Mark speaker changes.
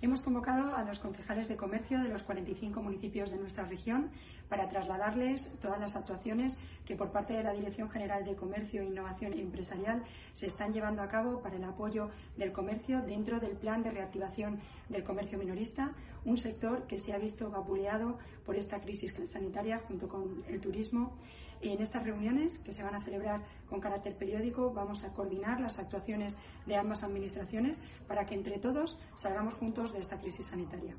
Speaker 1: Hemos convocado a los concejales de comercio de los 45 municipios de nuestra región para trasladarles todas las actuaciones que por parte de la Dirección General de Comercio, Innovación y Empresarial se están llevando a cabo para el apoyo del comercio dentro del plan de reactivación del comercio minorista, un sector que se ha visto vapuleado por esta crisis sanitaria junto con el turismo en estas reuniones, que se van a celebrar con carácter periódico, vamos a coordinar las actuaciones de ambas administraciones para que entre todos salgamos juntos de esta crisis sanitaria.